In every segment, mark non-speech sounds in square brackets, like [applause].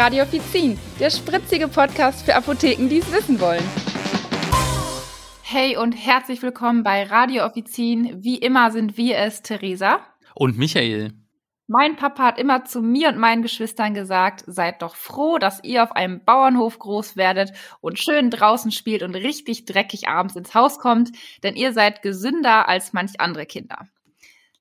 Radio Offizin, der spritzige Podcast für Apotheken, die es wissen wollen. Hey und herzlich willkommen bei Radio Offizin. Wie immer sind wir es, Theresa. Und Michael. Mein Papa hat immer zu mir und meinen Geschwistern gesagt, seid doch froh, dass ihr auf einem Bauernhof groß werdet und schön draußen spielt und richtig dreckig abends ins Haus kommt, denn ihr seid gesünder als manch andere Kinder.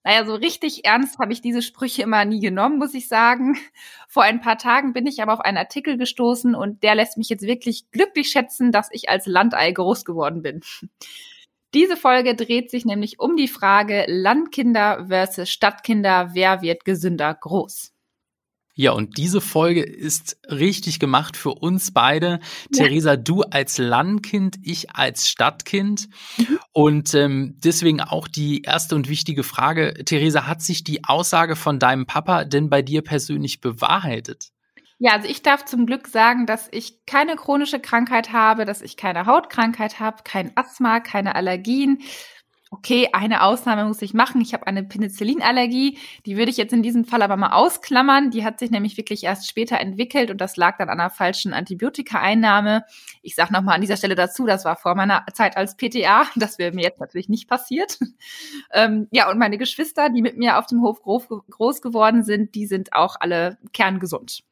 Naja, so richtig ernst habe ich diese Sprüche immer nie genommen, muss ich sagen. [laughs] Vor ein paar Tagen bin ich aber auf einen Artikel gestoßen und der lässt mich jetzt wirklich glücklich schätzen, dass ich als Landei groß geworden bin. [laughs] Diese Folge dreht sich nämlich um die Frage Landkinder versus Stadtkinder, wer wird gesünder groß? Ja, und diese Folge ist richtig gemacht für uns beide. Ja. Theresa, du als Landkind, ich als Stadtkind. Mhm. Und ähm, deswegen auch die erste und wichtige Frage. Theresa, hat sich die Aussage von deinem Papa denn bei dir persönlich bewahrheitet? Ja, also ich darf zum Glück sagen, dass ich keine chronische Krankheit habe, dass ich keine Hautkrankheit habe, kein Asthma, keine Allergien. Okay, eine Ausnahme muss ich machen. Ich habe eine Penicillinallergie. Die würde ich jetzt in diesem Fall aber mal ausklammern. Die hat sich nämlich wirklich erst später entwickelt und das lag dann an einer falschen Antibiotikaeinnahme. Ich sage nochmal an dieser Stelle dazu, das war vor meiner Zeit als PTA. Das wäre mir jetzt natürlich nicht passiert. Ähm, ja, und meine Geschwister, die mit mir auf dem Hof groß, groß geworden sind, die sind auch alle kerngesund.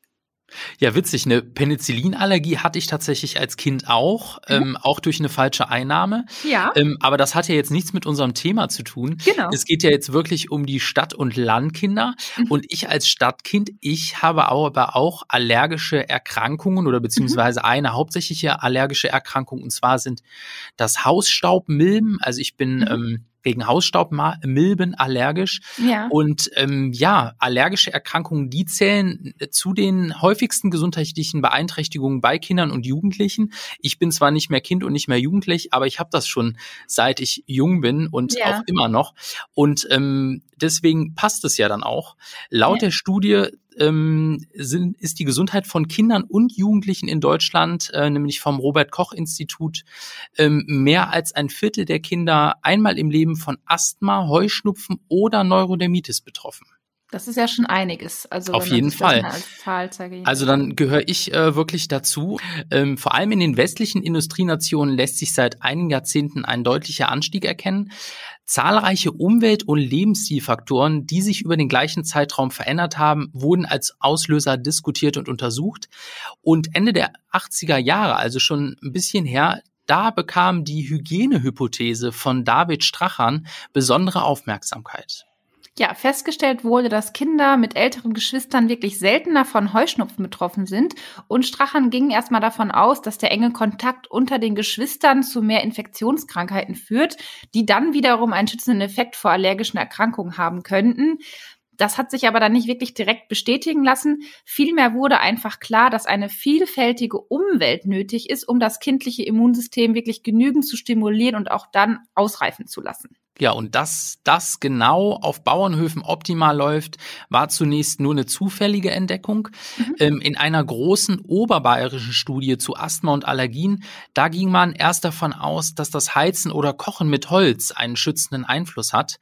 Ja, witzig. Eine Penicillinallergie hatte ich tatsächlich als Kind auch, mhm. ähm, auch durch eine falsche Einnahme. Ja. Ähm, aber das hat ja jetzt nichts mit unserem Thema zu tun. Genau. Es geht ja jetzt wirklich um die Stadt- und Landkinder. Mhm. Und ich als Stadtkind, ich habe aber auch allergische Erkrankungen oder beziehungsweise mhm. eine hauptsächliche allergische Erkrankung. Und zwar sind das Hausstaubmilben. Also ich bin mhm. ähm, gegen Hausstaubmilben allergisch. Ja. Und ähm, ja, allergische Erkrankungen, die zählen zu den häufigsten gesundheitlichen Beeinträchtigungen bei Kindern und Jugendlichen. Ich bin zwar nicht mehr Kind und nicht mehr Jugendlich, aber ich habe das schon seit ich jung bin und ja. auch immer noch. Und ähm, deswegen passt es ja dann auch. Laut ja. der Studie ähm, sind, ist die Gesundheit von Kindern und Jugendlichen in Deutschland, äh, nämlich vom Robert Koch Institut, ähm, mehr als ein Viertel der Kinder einmal im Leben von Asthma, Heuschnupfen oder Neurodermitis betroffen. Das ist ja schon einiges. Also auf jeden Fall. also dann gehöre ich äh, wirklich dazu. Ähm, vor allem in den westlichen Industrienationen lässt sich seit einigen Jahrzehnten ein deutlicher Anstieg erkennen. Zahlreiche Umwelt- und Lebensstilfaktoren, die sich über den gleichen Zeitraum verändert haben, wurden als Auslöser diskutiert und untersucht. Und Ende der 80er Jahre, also schon ein bisschen her, da bekam die Hygienehypothese von David Strachan besondere Aufmerksamkeit. Ja, festgestellt wurde, dass Kinder mit älteren Geschwistern wirklich seltener von Heuschnupfen betroffen sind und Strachan ging erstmal davon aus, dass der enge Kontakt unter den Geschwistern zu mehr Infektionskrankheiten führt, die dann wiederum einen schützenden Effekt vor allergischen Erkrankungen haben könnten. Das hat sich aber dann nicht wirklich direkt bestätigen lassen. Vielmehr wurde einfach klar, dass eine vielfältige Umwelt nötig ist, um das kindliche Immunsystem wirklich genügend zu stimulieren und auch dann ausreifen zu lassen. Ja, und dass das genau auf Bauernhöfen optimal läuft, war zunächst nur eine zufällige Entdeckung. Mhm. Ähm, in einer großen oberbayerischen Studie zu Asthma und Allergien, da ging man erst davon aus, dass das Heizen oder Kochen mit Holz einen schützenden Einfluss hat.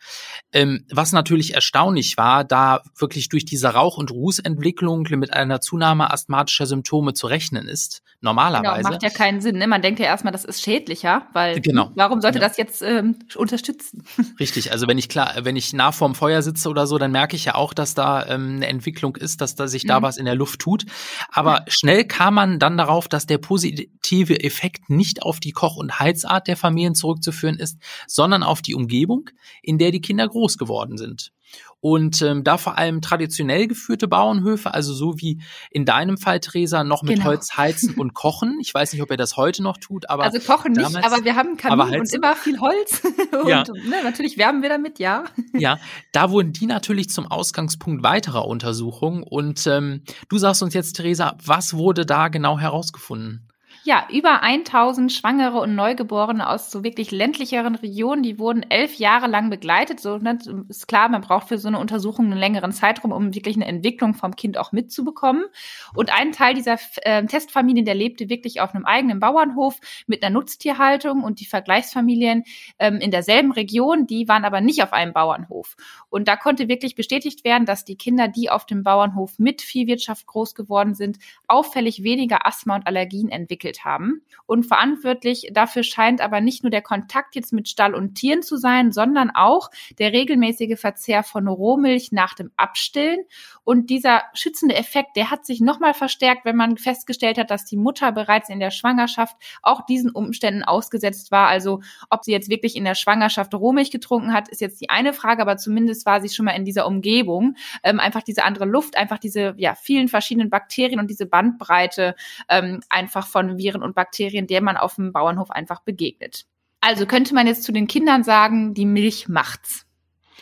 Ähm, was natürlich erstaunlich war, da wirklich durch diese Rauch- und Rußentwicklung mit einer Zunahme asthmatischer Symptome zu rechnen ist, normalerweise. Genau, macht ja keinen Sinn. Ne? Man denkt ja erstmal, das ist schädlicher, weil genau. warum sollte ja. das jetzt ähm, unterstützen? Richtig, also wenn ich klar, wenn ich nah vorm Feuer sitze oder so, dann merke ich ja auch, dass da ähm, eine Entwicklung ist, dass da sich mhm. da was in der Luft tut. Aber mhm. schnell kam man dann darauf, dass der positive Effekt nicht auf die Koch- und Heizart der Familien zurückzuführen ist, sondern auf die Umgebung, in der die Kinder groß geworden sind. Und ähm, da vor allem traditionell geführte Bauernhöfe, also so wie in deinem Fall, Theresa, noch mit genau. Holz heizen und [laughs] kochen. Ich weiß nicht, ob er das heute noch tut, aber. Also kochen damals, nicht, aber wir haben Kamin und immer viel Holz. [laughs] und ja. ne, natürlich wärmen wir damit, ja. [laughs] Ja, da wurden die natürlich zum Ausgangspunkt weiterer Untersuchungen. Und ähm, du sagst uns jetzt, Theresa, was wurde da genau herausgefunden? Ja, über 1000 Schwangere und Neugeborene aus so wirklich ländlicheren Regionen, die wurden elf Jahre lang begleitet. So ne, ist klar, man braucht für so eine Untersuchung einen längeren Zeitraum, um wirklich eine Entwicklung vom Kind auch mitzubekommen. Und ein Teil dieser äh, Testfamilien, der lebte wirklich auf einem eigenen Bauernhof mit einer Nutztierhaltung und die Vergleichsfamilien ähm, in derselben Region, die waren aber nicht auf einem Bauernhof. Und da konnte wirklich bestätigt werden, dass die Kinder, die auf dem Bauernhof mit Viehwirtschaft groß geworden sind, auffällig weniger Asthma und Allergien entwickelt haben. Und verantwortlich dafür scheint aber nicht nur der Kontakt jetzt mit Stall und Tieren zu sein, sondern auch der regelmäßige Verzehr von Rohmilch nach dem Abstillen. Und dieser schützende Effekt, der hat sich nochmal verstärkt, wenn man festgestellt hat, dass die Mutter bereits in der Schwangerschaft auch diesen Umständen ausgesetzt war. Also ob sie jetzt wirklich in der Schwangerschaft Rohmilch getrunken hat, ist jetzt die eine Frage, aber zumindest war sie schon mal in dieser Umgebung. Ähm, einfach diese andere Luft, einfach diese ja, vielen verschiedenen Bakterien und diese Bandbreite ähm, einfach von Viren und Bakterien, der man auf dem Bauernhof einfach begegnet. Also könnte man jetzt zu den Kindern sagen, die Milch macht's.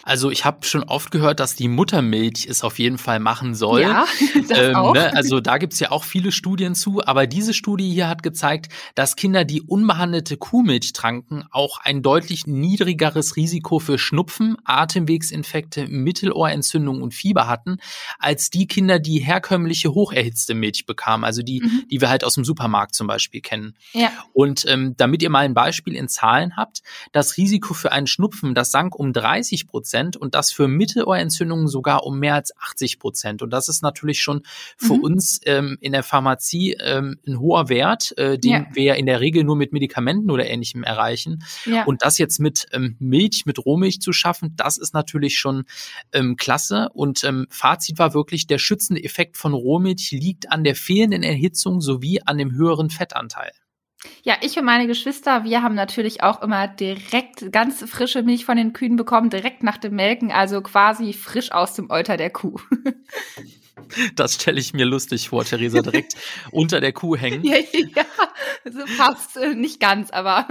Also ich habe schon oft gehört, dass die Muttermilch es auf jeden Fall machen soll. Ja, [laughs] das ähm, auch. Ne? Also da gibt's ja auch viele Studien zu, aber diese Studie hier hat gezeigt, dass Kinder, die unbehandelte Kuhmilch tranken, auch ein deutlich niedrigeres Risiko für Schnupfen, Atemwegsinfekte, Mittelohrentzündung und Fieber hatten, als die Kinder, die herkömmliche hocherhitzte Milch bekamen, also die, mhm. die wir halt aus dem Supermarkt zum Beispiel kennen. Ja. Und ähm, damit ihr mal ein Beispiel in Zahlen habt, das Risiko für einen Schnupfen, das sank um 30 Prozent Prozent und das für Mittelohrentzündungen sogar um mehr als 80 Prozent. Und das ist natürlich schon für mhm. uns ähm, in der Pharmazie ähm, ein hoher Wert, äh, den ja. wir ja in der Regel nur mit Medikamenten oder ähnlichem erreichen. Ja. Und das jetzt mit ähm, Milch, mit Rohmilch zu schaffen, das ist natürlich schon ähm, klasse. Und ähm, Fazit war wirklich, der schützende Effekt von Rohmilch liegt an der fehlenden Erhitzung sowie an dem höheren Fettanteil. Ja, ich und meine Geschwister, wir haben natürlich auch immer direkt ganz frische Milch von den Kühen bekommen, direkt nach dem Melken, also quasi frisch aus dem Euter der Kuh. [laughs] Das stelle ich mir lustig vor, Theresa, direkt [laughs] unter der Kuh hängen. Ja, ja so fast äh, nicht ganz, aber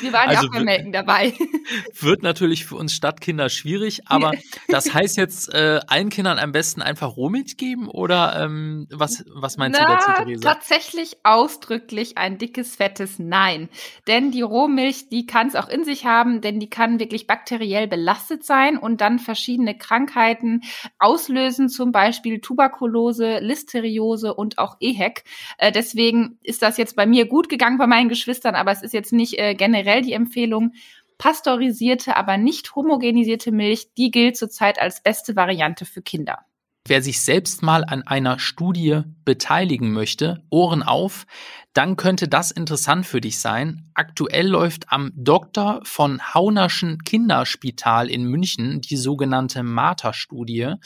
wir waren also ja auch beim Melken dabei. [laughs] Wird natürlich für uns Stadtkinder schwierig, aber das heißt jetzt äh, allen Kindern am besten einfach Rohmilch geben oder ähm, was, was meinst Na, du dazu, Theresa? Tatsächlich ausdrücklich ein dickes, fettes Nein. Denn die Rohmilch, die kann es auch in sich haben, denn die kann wirklich bakteriell belastet sein und dann verschiedene Krankheiten auslösen, zum Beispiel Tuberkulose, Listeriose und auch EHEC. Äh, deswegen ist das jetzt bei mir gut gegangen bei meinen Geschwistern, aber es ist jetzt nicht äh, generell die Empfehlung. Pasteurisierte, aber nicht homogenisierte Milch, die gilt zurzeit als beste Variante für Kinder. Wer sich selbst mal an einer Studie beteiligen möchte, Ohren auf, dann könnte das interessant für dich sein. Aktuell läuft am Dr. von Haunerschen Kinderspital in München die sogenannte Martha-Studie.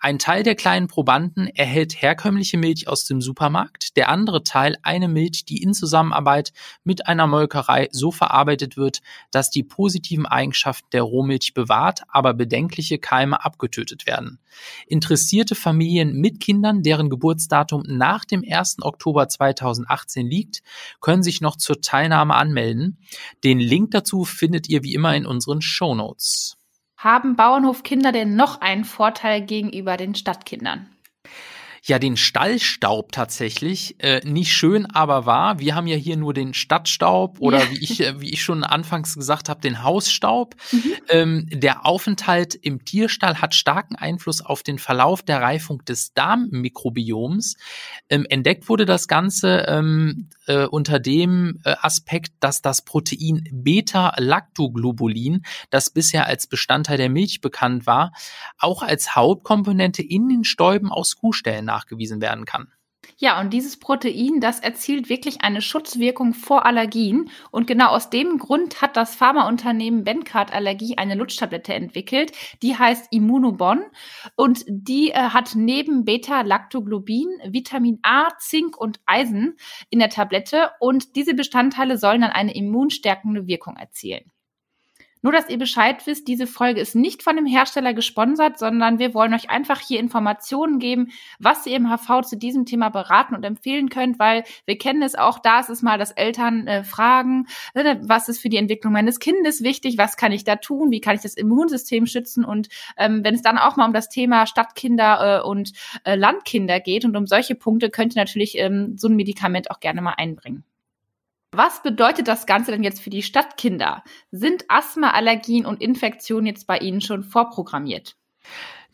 Ein Teil der kleinen Probanden erhält herkömmliche Milch aus dem Supermarkt, der andere Teil eine Milch, die in Zusammenarbeit mit einer Molkerei so verarbeitet wird, dass die positiven Eigenschaften der Rohmilch bewahrt, aber bedenkliche Keime abgetötet werden. Interessierte Familien mit Kindern, deren Geburtsdatum nach dem 1. Oktober 2018 Ihnen liegt, können sich noch zur Teilnahme anmelden. Den Link dazu findet ihr wie immer in unseren Show Notes. Haben Bauernhofkinder denn noch einen Vorteil gegenüber den Stadtkindern? Ja den Stallstaub tatsächlich. Äh, nicht schön, aber wahr. Wir haben ja hier nur den Stadtstaub oder ja. wie ich äh, wie ich schon anfangs gesagt habe, den Hausstaub. Mhm. Ähm, der Aufenthalt im Tierstall hat starken Einfluss auf den Verlauf der Reifung des Darmmikrobioms. Ähm, entdeckt wurde das Ganze ähm, äh, unter dem äh, Aspekt, dass das Protein Beta-Lactoglobulin, das bisher als Bestandteil der Milch bekannt war, auch als Hauptkomponente in den Stäuben aus Kuhställen nachgewiesen werden kann. Ja, und dieses Protein, das erzielt wirklich eine Schutzwirkung vor Allergien. Und genau aus dem Grund hat das Pharmaunternehmen Bencard Allergie eine Lutschtablette entwickelt. Die heißt Immunobon. Und die äh, hat neben Beta-Lactoglobin Vitamin A, Zink und Eisen in der Tablette. Und diese Bestandteile sollen dann eine immunstärkende Wirkung erzielen. Nur, dass ihr Bescheid wisst, diese Folge ist nicht von dem Hersteller gesponsert, sondern wir wollen euch einfach hier Informationen geben, was ihr im HV zu diesem Thema beraten und empfehlen könnt, weil wir kennen es auch, da ist es mal, dass Eltern äh, fragen, äh, was ist für die Entwicklung meines Kindes wichtig, was kann ich da tun, wie kann ich das Immunsystem schützen und ähm, wenn es dann auch mal um das Thema Stadtkinder äh, und äh, Landkinder geht und um solche Punkte, könnt ihr natürlich ähm, so ein Medikament auch gerne mal einbringen. Was bedeutet das Ganze denn jetzt für die Stadtkinder? Sind Asthma, Allergien und Infektionen jetzt bei Ihnen schon vorprogrammiert?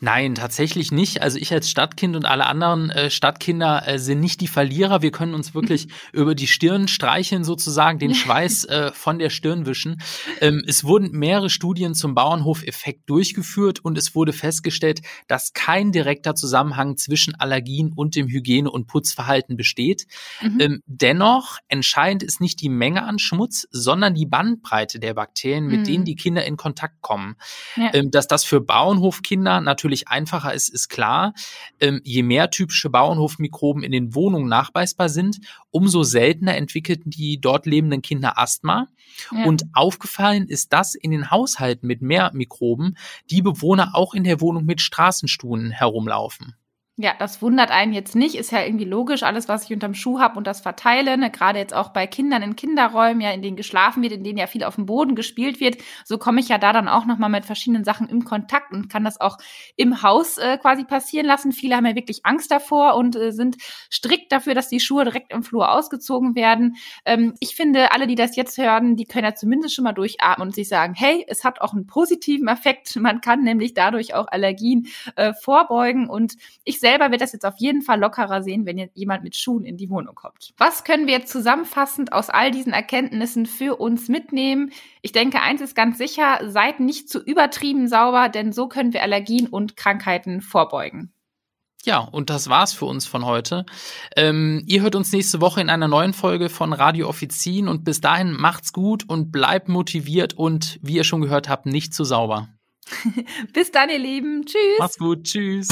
Nein, tatsächlich nicht. Also ich als Stadtkind und alle anderen äh, Stadtkinder äh, sind nicht die Verlierer. Wir können uns wirklich [laughs] über die Stirn streicheln, sozusagen, den Schweiß äh, von der Stirn wischen. Ähm, es wurden mehrere Studien zum Bauernhof-Effekt durchgeführt und es wurde festgestellt, dass kein direkter Zusammenhang zwischen Allergien und dem Hygiene- und Putzverhalten besteht. Mhm. Ähm, dennoch entscheidend ist nicht die Menge an Schmutz, sondern die Bandbreite der Bakterien, mit mhm. denen die Kinder in Kontakt kommen. Ja. Ähm, dass das für Bauernhofkinder natürlich natürlich einfacher ist, ist klar. Ähm, je mehr typische Bauernhofmikroben in den Wohnungen nachweisbar sind, umso seltener entwickelten die dort lebenden Kinder Asthma. Ja. Und aufgefallen ist das in den Haushalten mit mehr Mikroben, die Bewohner auch in der Wohnung mit Straßenstuhlen herumlaufen. Ja, das wundert einen jetzt nicht, ist ja irgendwie logisch, alles, was ich unterm Schuh habe und das verteile, ne, gerade jetzt auch bei Kindern in Kinderräumen, ja, in denen geschlafen wird, in denen ja viel auf dem Boden gespielt wird, so komme ich ja da dann auch nochmal mit verschiedenen Sachen im Kontakt und kann das auch im Haus äh, quasi passieren lassen. Viele haben ja wirklich Angst davor und äh, sind strikt dafür, dass die Schuhe direkt im Flur ausgezogen werden. Ähm, ich finde, alle, die das jetzt hören, die können ja zumindest schon mal durchatmen und sich sagen, hey, es hat auch einen positiven Effekt. Man kann nämlich dadurch auch Allergien äh, vorbeugen und ich selbst selber wird das jetzt auf jeden Fall lockerer sehen, wenn jetzt jemand mit Schuhen in die Wohnung kommt. Was können wir jetzt zusammenfassend aus all diesen Erkenntnissen für uns mitnehmen? Ich denke, eins ist ganz sicher, seid nicht zu übertrieben sauber, denn so können wir Allergien und Krankheiten vorbeugen. Ja, und das war's für uns von heute. Ähm, ihr hört uns nächste Woche in einer neuen Folge von Radio Offizien und bis dahin macht's gut und bleibt motiviert und wie ihr schon gehört habt, nicht zu sauber. [laughs] bis dann, ihr Lieben. Tschüss. Macht's gut. Tschüss.